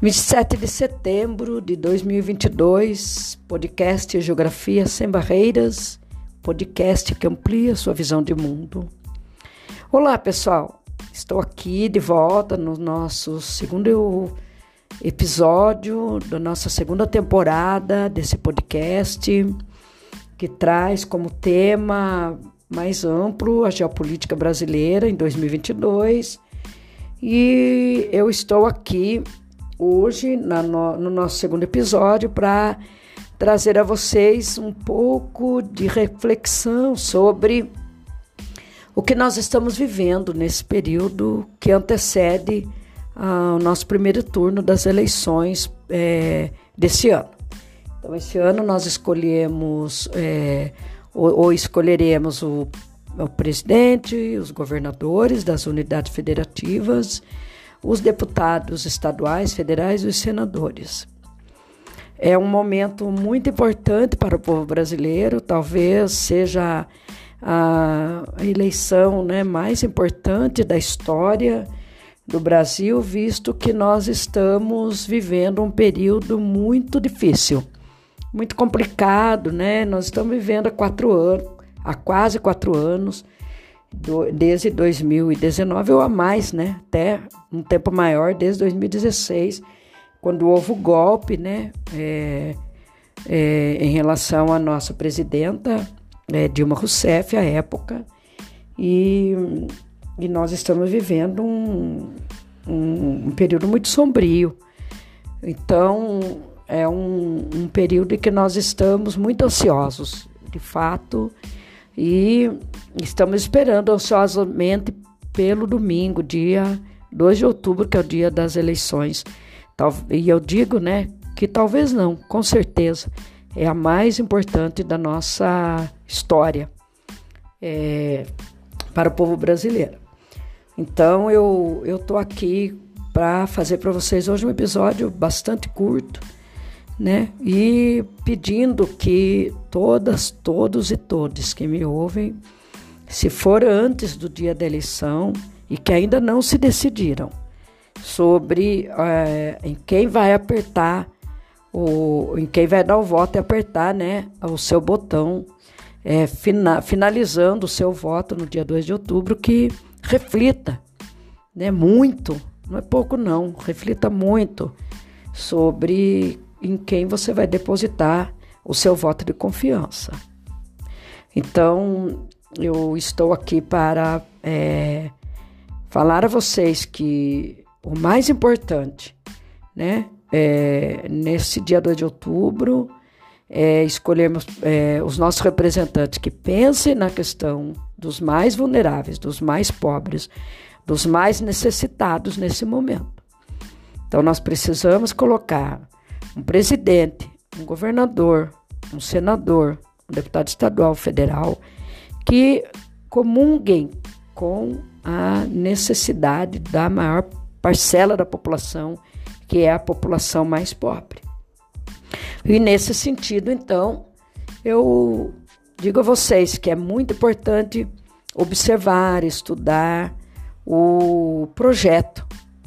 27 de setembro de 2022, podcast Geografia Sem Barreiras, podcast que amplia sua visão de mundo. Olá, pessoal, estou aqui de volta no nosso segundo episódio da nossa segunda temporada desse podcast, que traz como tema mais amplo a geopolítica brasileira em 2022. E eu estou aqui hoje no, no nosso segundo episódio para trazer a vocês um pouco de reflexão sobre o que nós estamos vivendo nesse período que antecede ao ah, nosso primeiro turno das eleições é, desse ano. Então, esse ano nós escolhemos é, ou, ou, escolheremos o, o presidente, os governadores das unidades federativas os deputados estaduais, federais e os senadores. É um momento muito importante para o povo brasileiro, talvez seja a eleição né, mais importante da história do Brasil, visto que nós estamos vivendo um período muito difícil, muito complicado, né? Nós estamos vivendo há quatro anos, há quase quatro anos, desde 2019 ou a mais, né? Até um tempo maior, desde 2016, quando houve o golpe, né? É, é, em relação à nossa presidenta é, Dilma Rousseff, à época, e, e nós estamos vivendo um, um, um período muito sombrio. Então, é um, um período em que nós estamos muito ansiosos, de fato, e estamos esperando ansiosamente pelo domingo, dia 2 de outubro, que é o dia das eleições. E eu digo, né, que talvez não, com certeza, é a mais importante da nossa história é, para o povo brasileiro. Então eu tô aqui para fazer para vocês hoje um episódio bastante curto né? E pedindo que todas, todos e todos que me ouvem, se for antes do dia da eleição e que ainda não se decidiram sobre é, em quem vai apertar o, em quem vai dar o voto e apertar, né, o seu botão, é, fina, finalizando o seu voto no dia 2 de outubro, que reflita, né, muito, não é pouco não, reflita muito sobre em quem você vai depositar o seu voto de confiança. Então, eu estou aqui para é, falar a vocês que o mais importante, né, é, nesse dia 2 de outubro, é escolhermos é, os nossos representantes que pensem na questão dos mais vulneráveis, dos mais pobres, dos mais necessitados nesse momento. Então, nós precisamos colocar um presidente, um governador, um senador, um deputado estadual, federal, que comunguem com a necessidade da maior parcela da população, que é a população mais pobre. E nesse sentido, então, eu digo a vocês que é muito importante observar, estudar o projeto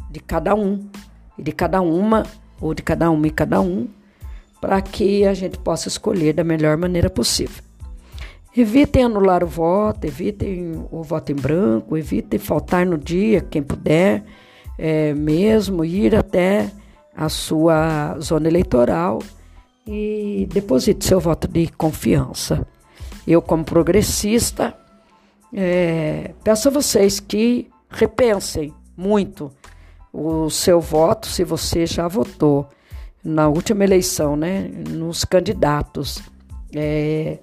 de cada um e de cada uma ou de cada uma e cada um, para que a gente possa escolher da melhor maneira possível. Evitem anular o voto, evitem o voto em branco, evitem faltar no dia, quem puder, é, mesmo ir até a sua zona eleitoral e deposite seu voto de confiança. Eu, como progressista, é, peço a vocês que repensem muito o seu voto, se você já votou na última eleição, né, nos candidatos é,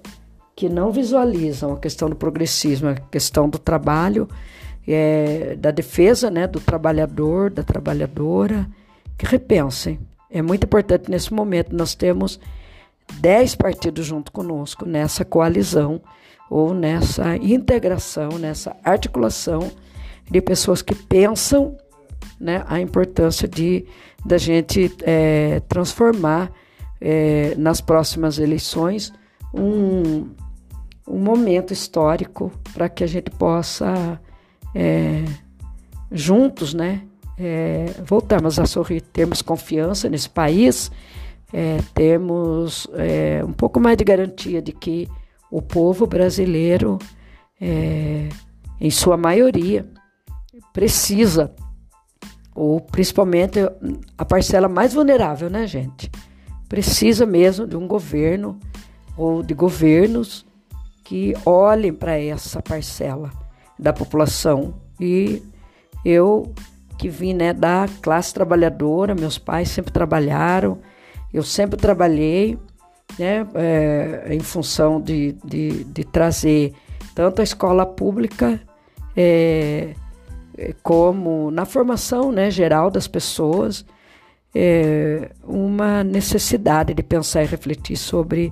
que não visualizam a questão do progressismo, a questão do trabalho, é, da defesa né, do trabalhador, da trabalhadora, que repensem. É muito importante nesse momento. Nós temos dez partidos junto conosco nessa coalizão ou nessa integração, nessa articulação de pessoas que pensam né, a importância de da gente é, transformar é, nas próximas eleições um, um momento histórico para que a gente possa é, juntos, né, é, voltamos a sorrir, termos confiança nesse país, é, temos é, um pouco mais de garantia de que o povo brasileiro, em sua maioria, precisa, ou principalmente a parcela mais vulnerável, né, gente? Precisa mesmo de um governo ou de governos que olhem para essa parcela da população. E eu que vim né, da classe trabalhadora, meus pais sempre trabalharam, eu sempre trabalhei né, é, em função de, de, de, trazer tanto a escola pública é, como na formação né, geral das pessoas é, uma necessidade de pensar e refletir sobre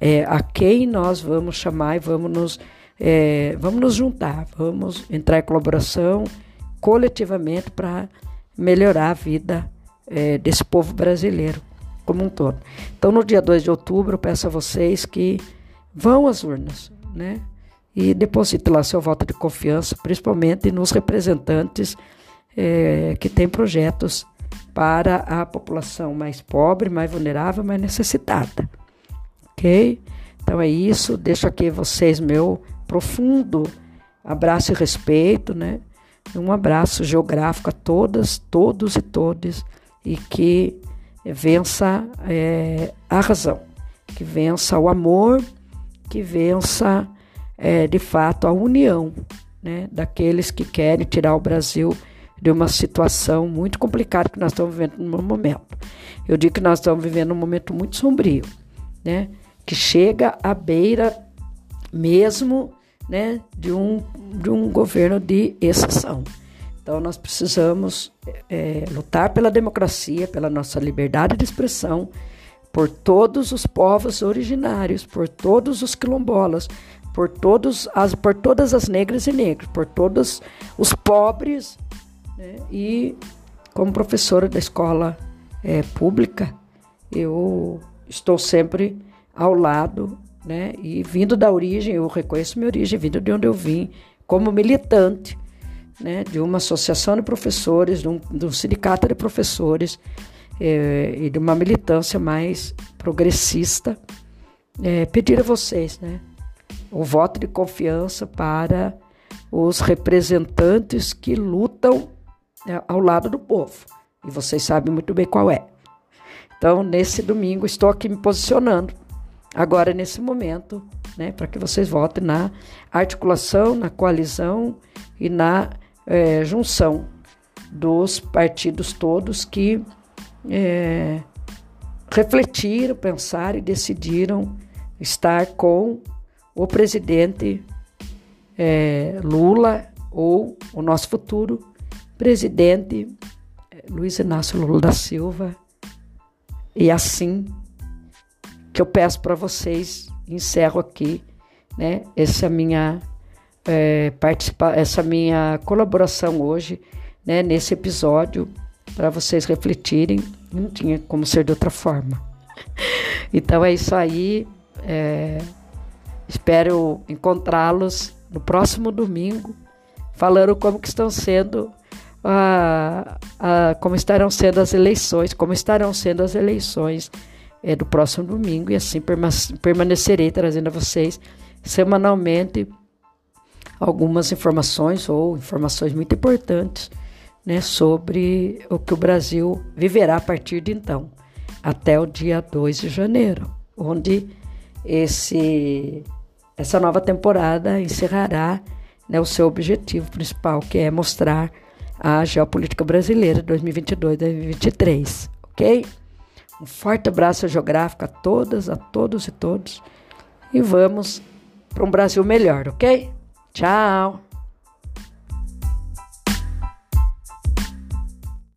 é, a quem nós vamos chamar e vamos nos, é, vamos nos juntar, vamos entrar em colaboração coletivamente para melhorar a vida é, desse povo brasileiro como um todo. Então, no dia 2 de outubro, eu peço a vocês que vão às urnas, né? E depositem lá seu voto de confiança, principalmente nos representantes é, que têm projetos para a população mais pobre, mais vulnerável, mais necessitada. Ok? Então é isso. Deixo aqui vocês meu profundo abraço e respeito, né? Um abraço geográfico a todas, todos e todas, e que vença é, a razão, que vença o amor, que vença é, de fato a união né, daqueles que querem tirar o Brasil de uma situação muito complicada que nós estamos vivendo no momento. Eu digo que nós estamos vivendo um momento muito sombrio, né, que chega à beira mesmo né, de, um, de um governo de exceção. Então, nós precisamos é, lutar pela democracia, pela nossa liberdade de expressão, por todos os povos originários, por todos os quilombolas, por, todos as, por todas as negras e negros, por todos os pobres. Né? E, como professora da escola é, pública, eu estou sempre ao lado né? E vindo da origem, eu reconheço minha origem, vindo de onde eu vim, como militante, né? De uma associação de professores, de um, de um sindicato de professores é, e de uma militância mais progressista, é, pedir a vocês, né? O voto de confiança para os representantes que lutam né, ao lado do povo. E vocês sabem muito bem qual é. Então, nesse domingo, estou aqui me posicionando agora nesse momento, né, para que vocês votem na articulação, na coalizão e na é, junção dos partidos todos que é, refletiram, pensaram e decidiram estar com o presidente é, Lula ou o nosso futuro presidente é, Luiz Inácio Lula da Silva. E assim que eu peço para vocês, encerro aqui, né? Essa minha é, participa essa minha colaboração hoje, né? Nesse episódio para vocês refletirem. Não tinha como ser de outra forma. então é isso aí. É, espero encontrá-los no próximo domingo, falando como que estão sendo a, a, como estarão sendo as eleições, como estarão sendo as eleições é, do próximo domingo e assim permanecerei trazendo a vocês semanalmente algumas informações ou informações muito importantes né, sobre o que o Brasil viverá a partir de então, até o dia 2 de janeiro, onde esse, essa nova temporada encerrará né, o seu objetivo principal, que é mostrar a geopolítica brasileira 2022-2023, ok? Um forte abraço geográfico a todas, a todos e todos. E vamos para um Brasil melhor, ok? Tchau!